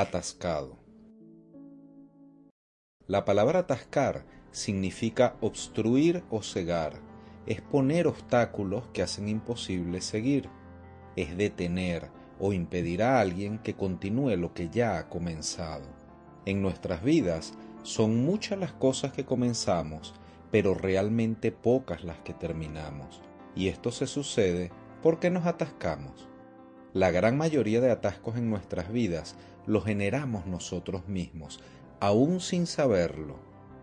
atascado. La palabra atascar significa obstruir o cegar, es poner obstáculos que hacen imposible seguir, es detener o impedir a alguien que continúe lo que ya ha comenzado. En nuestras vidas son muchas las cosas que comenzamos, pero realmente pocas las que terminamos. Y esto se sucede porque nos atascamos. La gran mayoría de atascos en nuestras vidas los generamos nosotros mismos, aún sin saberlo.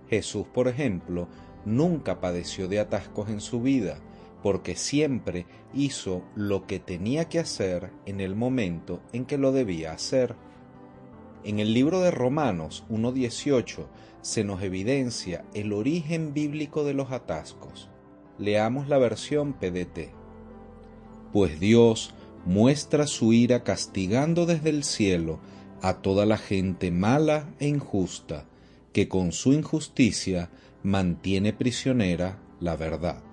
Jesús, por ejemplo, nunca padeció de atascos en su vida, porque siempre hizo lo que tenía que hacer en el momento en que lo debía hacer. En el libro de Romanos 1.18 se nos evidencia el origen bíblico de los atascos. Leamos la versión PDT. Pues Dios muestra su ira castigando desde el cielo a toda la gente mala e injusta, que con su injusticia mantiene prisionera la verdad.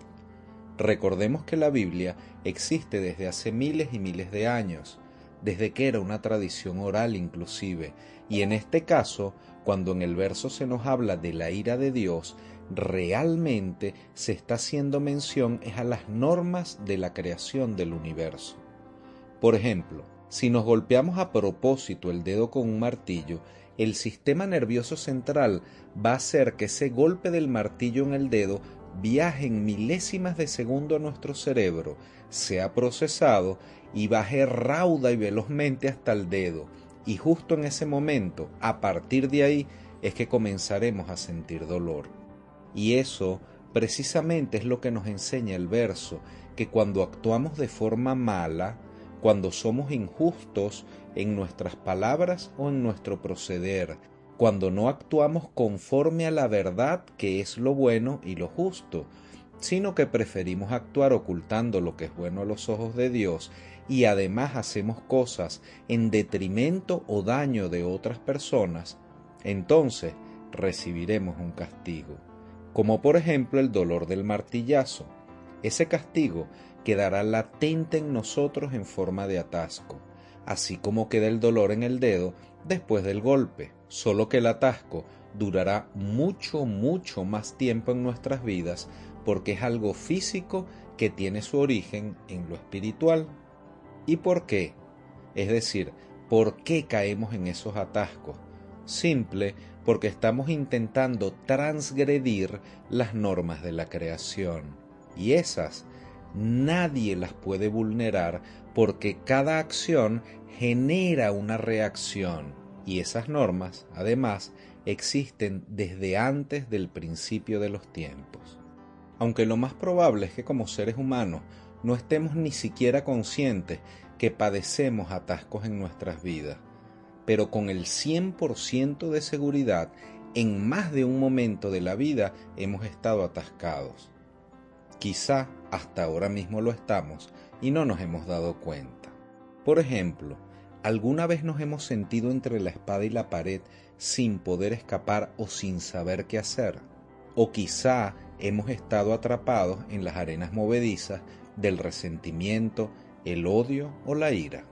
Recordemos que la Biblia existe desde hace miles y miles de años, desde que era una tradición oral inclusive, y en este caso, cuando en el verso se nos habla de la ira de Dios, realmente se está haciendo mención es a las normas de la creación del universo. Por ejemplo, si nos golpeamos a propósito el dedo con un martillo, el sistema nervioso central va a hacer que ese golpe del martillo en el dedo viaje en milésimas de segundo a nuestro cerebro, sea procesado y baje rauda y velozmente hasta el dedo. Y justo en ese momento, a partir de ahí, es que comenzaremos a sentir dolor. Y eso precisamente es lo que nos enseña el verso, que cuando actuamos de forma mala, cuando somos injustos en nuestras palabras o en nuestro proceder, cuando no actuamos conforme a la verdad que es lo bueno y lo justo, sino que preferimos actuar ocultando lo que es bueno a los ojos de Dios y además hacemos cosas en detrimento o daño de otras personas, entonces recibiremos un castigo, como por ejemplo el dolor del martillazo. Ese castigo quedará latente en nosotros en forma de atasco, así como queda el dolor en el dedo después del golpe, solo que el atasco durará mucho, mucho más tiempo en nuestras vidas porque es algo físico que tiene su origen en lo espiritual. ¿Y por qué? Es decir, ¿por qué caemos en esos atascos? Simple porque estamos intentando transgredir las normas de la creación. Y esas nadie las puede vulnerar porque cada acción genera una reacción y esas normas, además, existen desde antes del principio de los tiempos. Aunque lo más probable es que como seres humanos no estemos ni siquiera conscientes que padecemos atascos en nuestras vidas, pero con el 100% de seguridad, en más de un momento de la vida hemos estado atascados. Quizá hasta ahora mismo lo estamos y no nos hemos dado cuenta. Por ejemplo, ¿alguna vez nos hemos sentido entre la espada y la pared sin poder escapar o sin saber qué hacer? O quizá hemos estado atrapados en las arenas movedizas del resentimiento, el odio o la ira.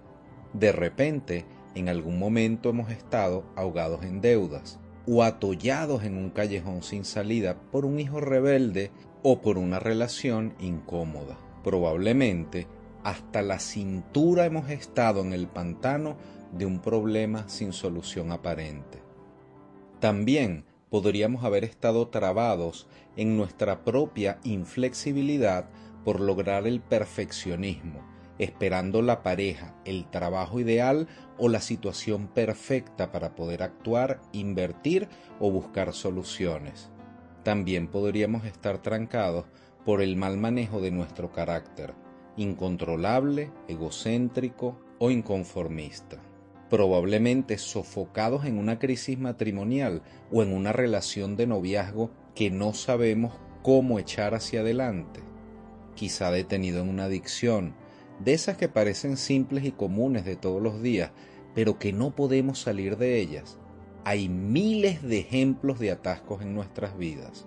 De repente, en algún momento hemos estado ahogados en deudas o atollados en un callejón sin salida por un hijo rebelde o por una relación incómoda. Probablemente hasta la cintura hemos estado en el pantano de un problema sin solución aparente. También podríamos haber estado trabados en nuestra propia inflexibilidad por lograr el perfeccionismo, esperando la pareja, el trabajo ideal o la situación perfecta para poder actuar, invertir o buscar soluciones. También podríamos estar trancados por el mal manejo de nuestro carácter, incontrolable, egocéntrico o inconformista. probablemente sofocados en una crisis matrimonial o en una relación de noviazgo que no sabemos cómo echar hacia adelante, quizá detenido en una adicción, de esas que parecen simples y comunes de todos los días, pero que no podemos salir de ellas. Hay miles de ejemplos de atascos en nuestras vidas.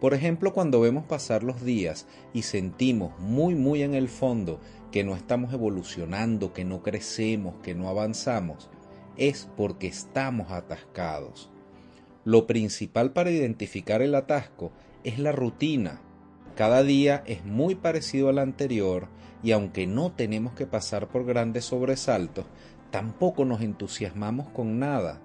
Por ejemplo, cuando vemos pasar los días y sentimos muy muy en el fondo que no estamos evolucionando, que no crecemos, que no avanzamos, es porque estamos atascados. Lo principal para identificar el atasco es la rutina. Cada día es muy parecido al anterior y aunque no tenemos que pasar por grandes sobresaltos, tampoco nos entusiasmamos con nada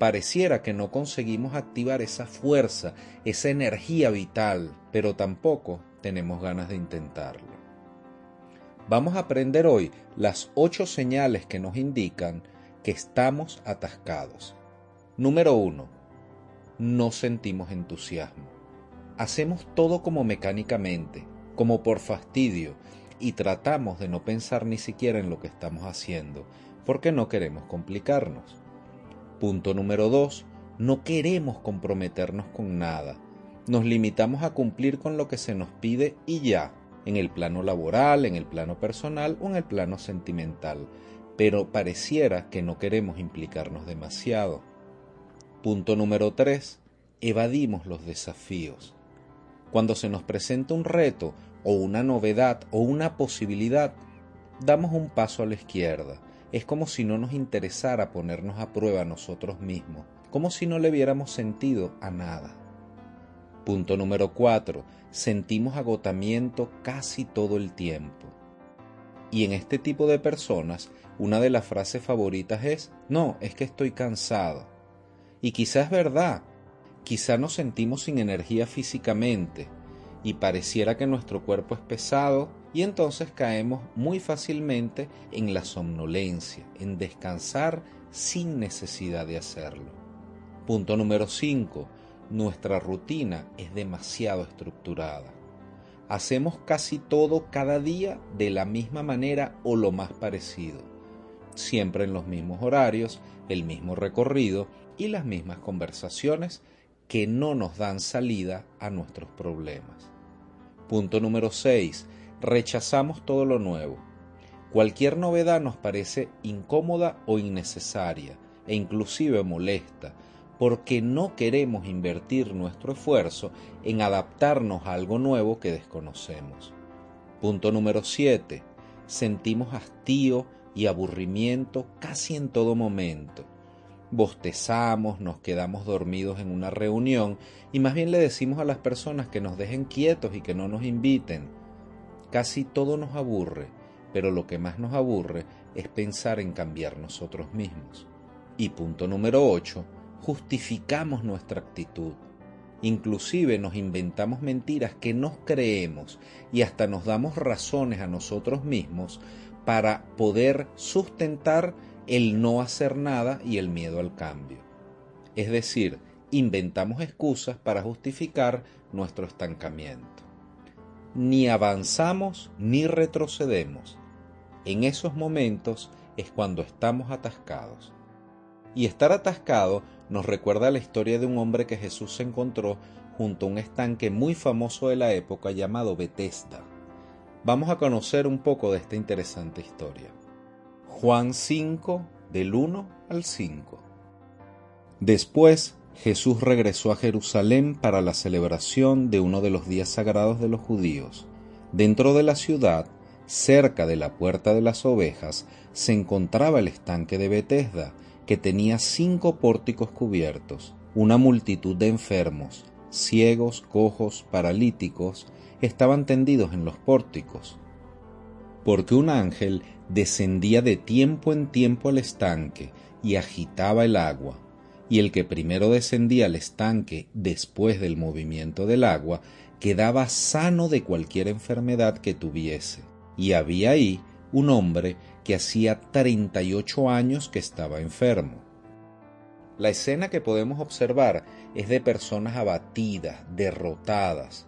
pareciera que no conseguimos activar esa fuerza, esa energía vital, pero tampoco tenemos ganas de intentarlo. Vamos a aprender hoy las ocho señales que nos indican que estamos atascados. Número 1. No sentimos entusiasmo. Hacemos todo como mecánicamente, como por fastidio, y tratamos de no pensar ni siquiera en lo que estamos haciendo, porque no queremos complicarnos. Punto número 2. No queremos comprometernos con nada. Nos limitamos a cumplir con lo que se nos pide y ya, en el plano laboral, en el plano personal o en el plano sentimental, pero pareciera que no queremos implicarnos demasiado. Punto número 3. Evadimos los desafíos. Cuando se nos presenta un reto o una novedad o una posibilidad, damos un paso a la izquierda es como si no nos interesara ponernos a prueba nosotros mismos, como si no le viéramos sentido a nada. Punto número 4. Sentimos agotamiento casi todo el tiempo. Y en este tipo de personas, una de las frases favoritas es, no, es que estoy cansado. Y quizás es verdad, quizá nos sentimos sin energía físicamente, y pareciera que nuestro cuerpo es pesado y entonces caemos muy fácilmente en la somnolencia, en descansar sin necesidad de hacerlo. Punto número 5. Nuestra rutina es demasiado estructurada. Hacemos casi todo cada día de la misma manera o lo más parecido, siempre en los mismos horarios, el mismo recorrido y las mismas conversaciones que no nos dan salida a nuestros problemas. Punto número 6 rechazamos todo lo nuevo. Cualquier novedad nos parece incómoda o innecesaria e inclusive molesta, porque no queremos invertir nuestro esfuerzo en adaptarnos a algo nuevo que desconocemos. Punto número 7. Sentimos hastío y aburrimiento casi en todo momento. Bostezamos, nos quedamos dormidos en una reunión y más bien le decimos a las personas que nos dejen quietos y que no nos inviten Casi todo nos aburre, pero lo que más nos aburre es pensar en cambiar nosotros mismos. Y punto número 8, justificamos nuestra actitud. Inclusive nos inventamos mentiras que nos creemos y hasta nos damos razones a nosotros mismos para poder sustentar el no hacer nada y el miedo al cambio. Es decir, inventamos excusas para justificar nuestro estancamiento ni avanzamos ni retrocedemos. En esos momentos es cuando estamos atascados. Y estar atascado nos recuerda la historia de un hombre que Jesús encontró junto a un estanque muy famoso de la época llamado Bethesda. Vamos a conocer un poco de esta interesante historia. Juan 5, del 1 al 5. Después Jesús regresó a Jerusalén para la celebración de uno de los días sagrados de los judíos. Dentro de la ciudad, cerca de la puerta de las ovejas, se encontraba el estanque de Betesda, que tenía cinco pórticos cubiertos. Una multitud de enfermos, ciegos, cojos, paralíticos, estaban tendidos en los pórticos. Porque un ángel descendía de tiempo en tiempo al estanque y agitaba el agua y el que primero descendía al estanque después del movimiento del agua quedaba sano de cualquier enfermedad que tuviese. Y había ahí un hombre que hacía treinta y ocho años que estaba enfermo. La escena que podemos observar es de personas abatidas, derrotadas.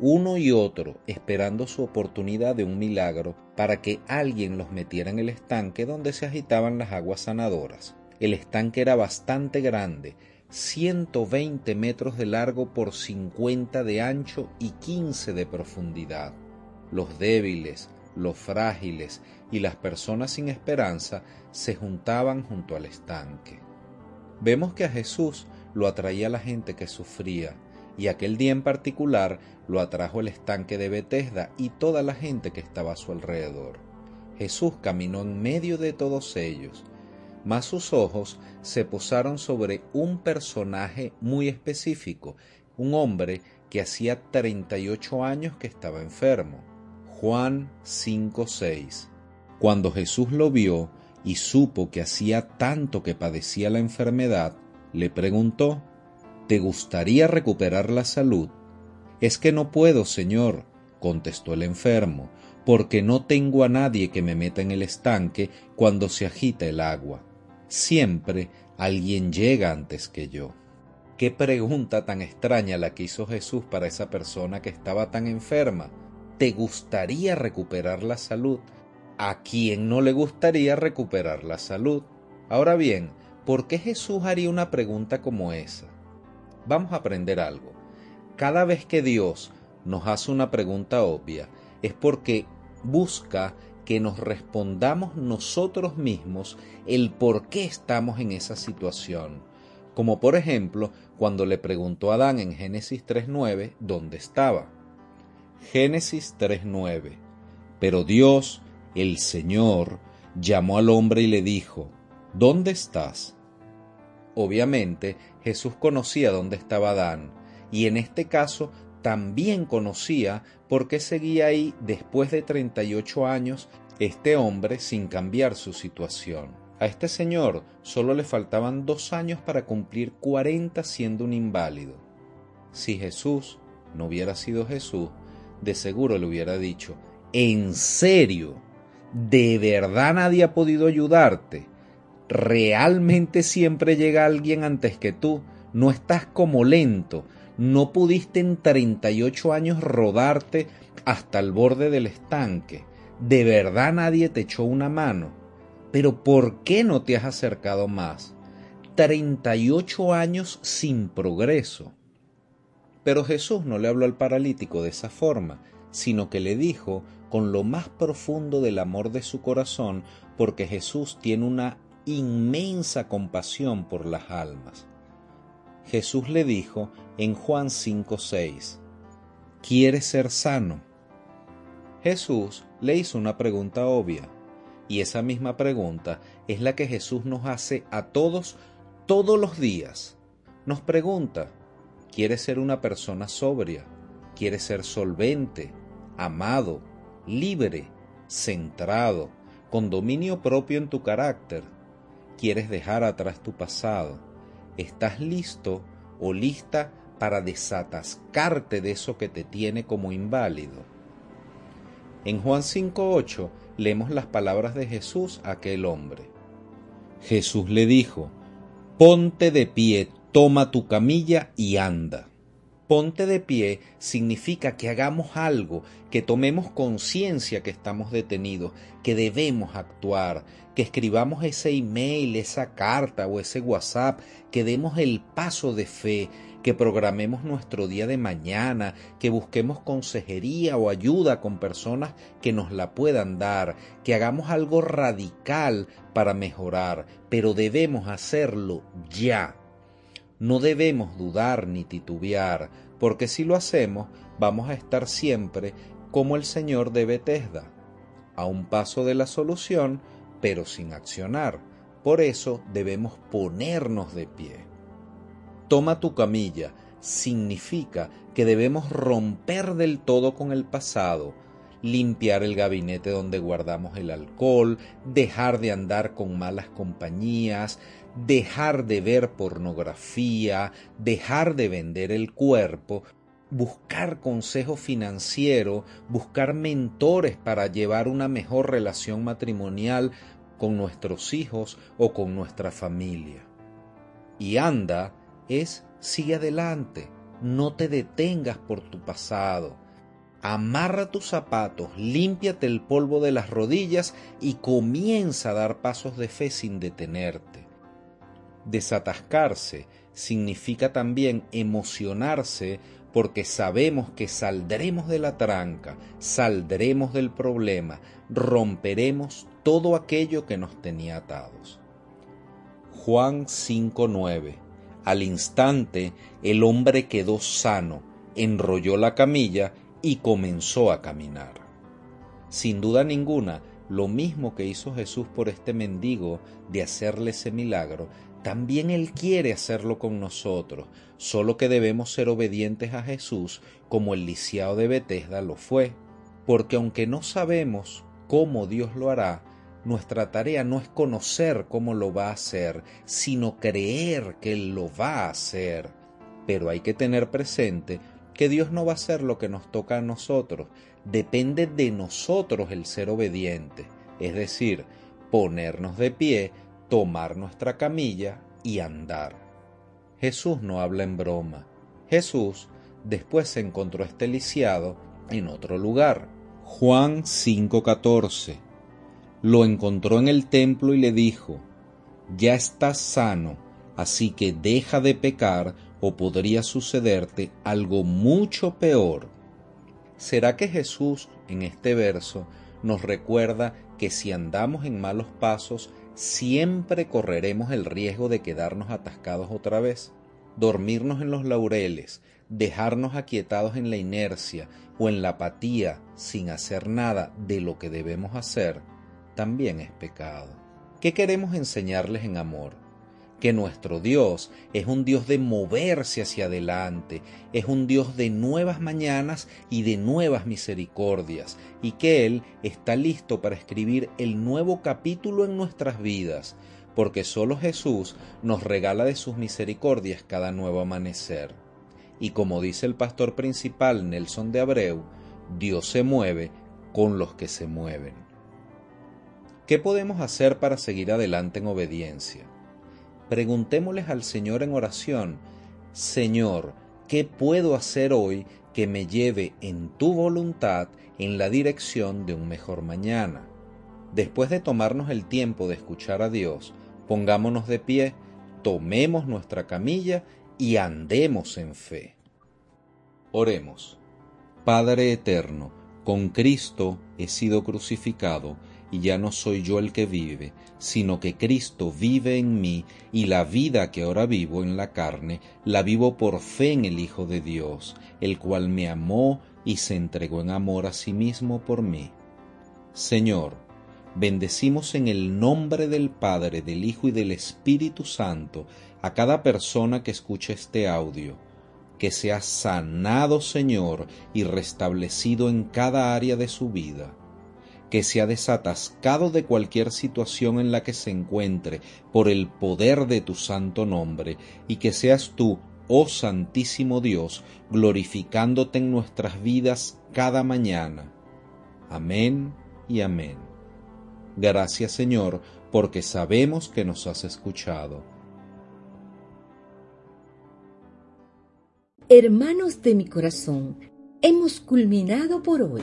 Uno y otro, esperando su oportunidad de un milagro para que alguien los metiera en el estanque donde se agitaban las aguas sanadoras. El estanque era bastante grande, 120 metros de largo por 50 de ancho y 15 de profundidad. Los débiles, los frágiles y las personas sin esperanza se juntaban junto al estanque. Vemos que a Jesús lo atraía la gente que sufría, y aquel día en particular lo atrajo el estanque de Betesda y toda la gente que estaba a su alrededor. Jesús caminó en medio de todos ellos, mas sus ojos se posaron sobre un personaje muy específico, un hombre que hacía 38 años que estaba enfermo. Juan 5:6. Cuando Jesús lo vio y supo que hacía tanto que padecía la enfermedad, le preguntó, ¿Te gustaría recuperar la salud? Es que no puedo, Señor, contestó el enfermo, porque no tengo a nadie que me meta en el estanque cuando se agita el agua. Siempre alguien llega antes que yo. Qué pregunta tan extraña la que hizo Jesús para esa persona que estaba tan enferma. ¿Te gustaría recuperar la salud? ¿A quién no le gustaría recuperar la salud? Ahora bien, ¿por qué Jesús haría una pregunta como esa? Vamos a aprender algo. Cada vez que Dios nos hace una pregunta obvia, es porque busca que nos respondamos nosotros mismos el por qué estamos en esa situación. Como por ejemplo, cuando le preguntó a Adán en Génesis 3.9 dónde estaba. Génesis 3.9. Pero Dios, el Señor, llamó al hombre y le dijo, ¿Dónde estás? Obviamente, Jesús conocía dónde estaba Adán, y en este caso también conocía por qué seguía ahí después de 38 años este hombre sin cambiar su situación. A este señor solo le faltaban dos años para cumplir 40 siendo un inválido. Si Jesús no hubiera sido Jesús, de seguro le hubiera dicho, ¿en serio? ¿De verdad nadie ha podido ayudarte? ¿Realmente siempre llega alguien antes que tú? ¿No estás como lento? ¿No pudiste en 38 años rodarte hasta el borde del estanque? ¿De verdad nadie te echó una mano? Pero ¿por qué no te has acercado más? 38 años sin progreso. Pero Jesús no le habló al paralítico de esa forma, sino que le dijo con lo más profundo del amor de su corazón, porque Jesús tiene una inmensa compasión por las almas. Jesús le dijo en Juan 5:6, ¿Quieres ser sano? Jesús le hizo una pregunta obvia, y esa misma pregunta es la que Jesús nos hace a todos todos los días. Nos pregunta, ¿quieres ser una persona sobria? ¿Quieres ser solvente, amado, libre, centrado, con dominio propio en tu carácter? ¿Quieres dejar atrás tu pasado? ¿Estás listo o lista para desatascarte de eso que te tiene como inválido? En Juan 5.8 leemos las palabras de Jesús a aquel hombre. Jesús le dijo, Ponte de pie, toma tu camilla y anda. Ponte de pie significa que hagamos algo, que tomemos conciencia que estamos detenidos, que debemos actuar, que escribamos ese email, esa carta o ese WhatsApp, que demos el paso de fe, que programemos nuestro día de mañana, que busquemos consejería o ayuda con personas que nos la puedan dar, que hagamos algo radical para mejorar, pero debemos hacerlo ya. No debemos dudar ni titubear, porque si lo hacemos vamos a estar siempre como el Señor de Bethesda, a un paso de la solución, pero sin accionar. Por eso debemos ponernos de pie. Toma tu camilla significa que debemos romper del todo con el pasado, limpiar el gabinete donde guardamos el alcohol, dejar de andar con malas compañías, dejar de ver pornografía, dejar de vender el cuerpo, buscar consejo financiero, buscar mentores para llevar una mejor relación matrimonial con nuestros hijos o con nuestra familia. Y anda es sigue adelante, no te detengas por tu pasado, amarra tus zapatos, límpiate el polvo de las rodillas y comienza a dar pasos de fe sin detenerte. Desatascarse significa también emocionarse porque sabemos que saldremos de la tranca, saldremos del problema, romperemos todo aquello que nos tenía atados. Juan 5:9 Al instante el hombre quedó sano, enrolló la camilla y comenzó a caminar. Sin duda ninguna, lo mismo que hizo Jesús por este mendigo de hacerle ese milagro, también Él quiere hacerlo con nosotros, solo que debemos ser obedientes a Jesús como el lisiado de Betesda lo fue, porque aunque no sabemos cómo Dios lo hará, nuestra tarea no es conocer cómo lo va a hacer, sino creer que Él lo va a hacer. Pero hay que tener presente que Dios no va a hacer lo que nos toca a nosotros, depende de nosotros el ser obediente, es decir, ponernos de pie, tomar nuestra camilla y andar. Jesús no habla en broma. Jesús después se encontró este lisiado en otro lugar. Juan 5:14. Lo encontró en el templo y le dijo, Ya estás sano, así que deja de pecar o podría sucederte algo mucho peor. ¿Será que Jesús en este verso nos recuerda que si andamos en malos pasos, siempre correremos el riesgo de quedarnos atascados otra vez? Dormirnos en los laureles, dejarnos aquietados en la inercia o en la apatía sin hacer nada de lo que debemos hacer, también es pecado. ¿Qué queremos enseñarles en amor? Que nuestro Dios es un Dios de moverse hacia adelante, es un Dios de nuevas mañanas y de nuevas misericordias, y que Él está listo para escribir el nuevo capítulo en nuestras vidas, porque solo Jesús nos regala de sus misericordias cada nuevo amanecer. Y como dice el pastor principal Nelson de Abreu, Dios se mueve con los que se mueven. ¿Qué podemos hacer para seguir adelante en obediencia? Preguntémosles al Señor en oración, Señor, ¿qué puedo hacer hoy que me lleve en tu voluntad en la dirección de un mejor mañana? Después de tomarnos el tiempo de escuchar a Dios, pongámonos de pie, tomemos nuestra camilla y andemos en fe. Oremos. Padre eterno, con Cristo he sido crucificado y ya no soy yo el que vive, sino que Cristo vive en mí, y la vida que ahora vivo en la carne, la vivo por fe en el Hijo de Dios, el cual me amó y se entregó en amor a sí mismo por mí. Señor, bendecimos en el nombre del Padre, del Hijo y del Espíritu Santo a cada persona que escuche este audio, que sea sanado, Señor, y restablecido en cada área de su vida que se ha desatascado de cualquier situación en la que se encuentre por el poder de tu santo nombre, y que seas tú, oh Santísimo Dios, glorificándote en nuestras vidas cada mañana. Amén y amén. Gracias Señor, porque sabemos que nos has escuchado. Hermanos de mi corazón, hemos culminado por hoy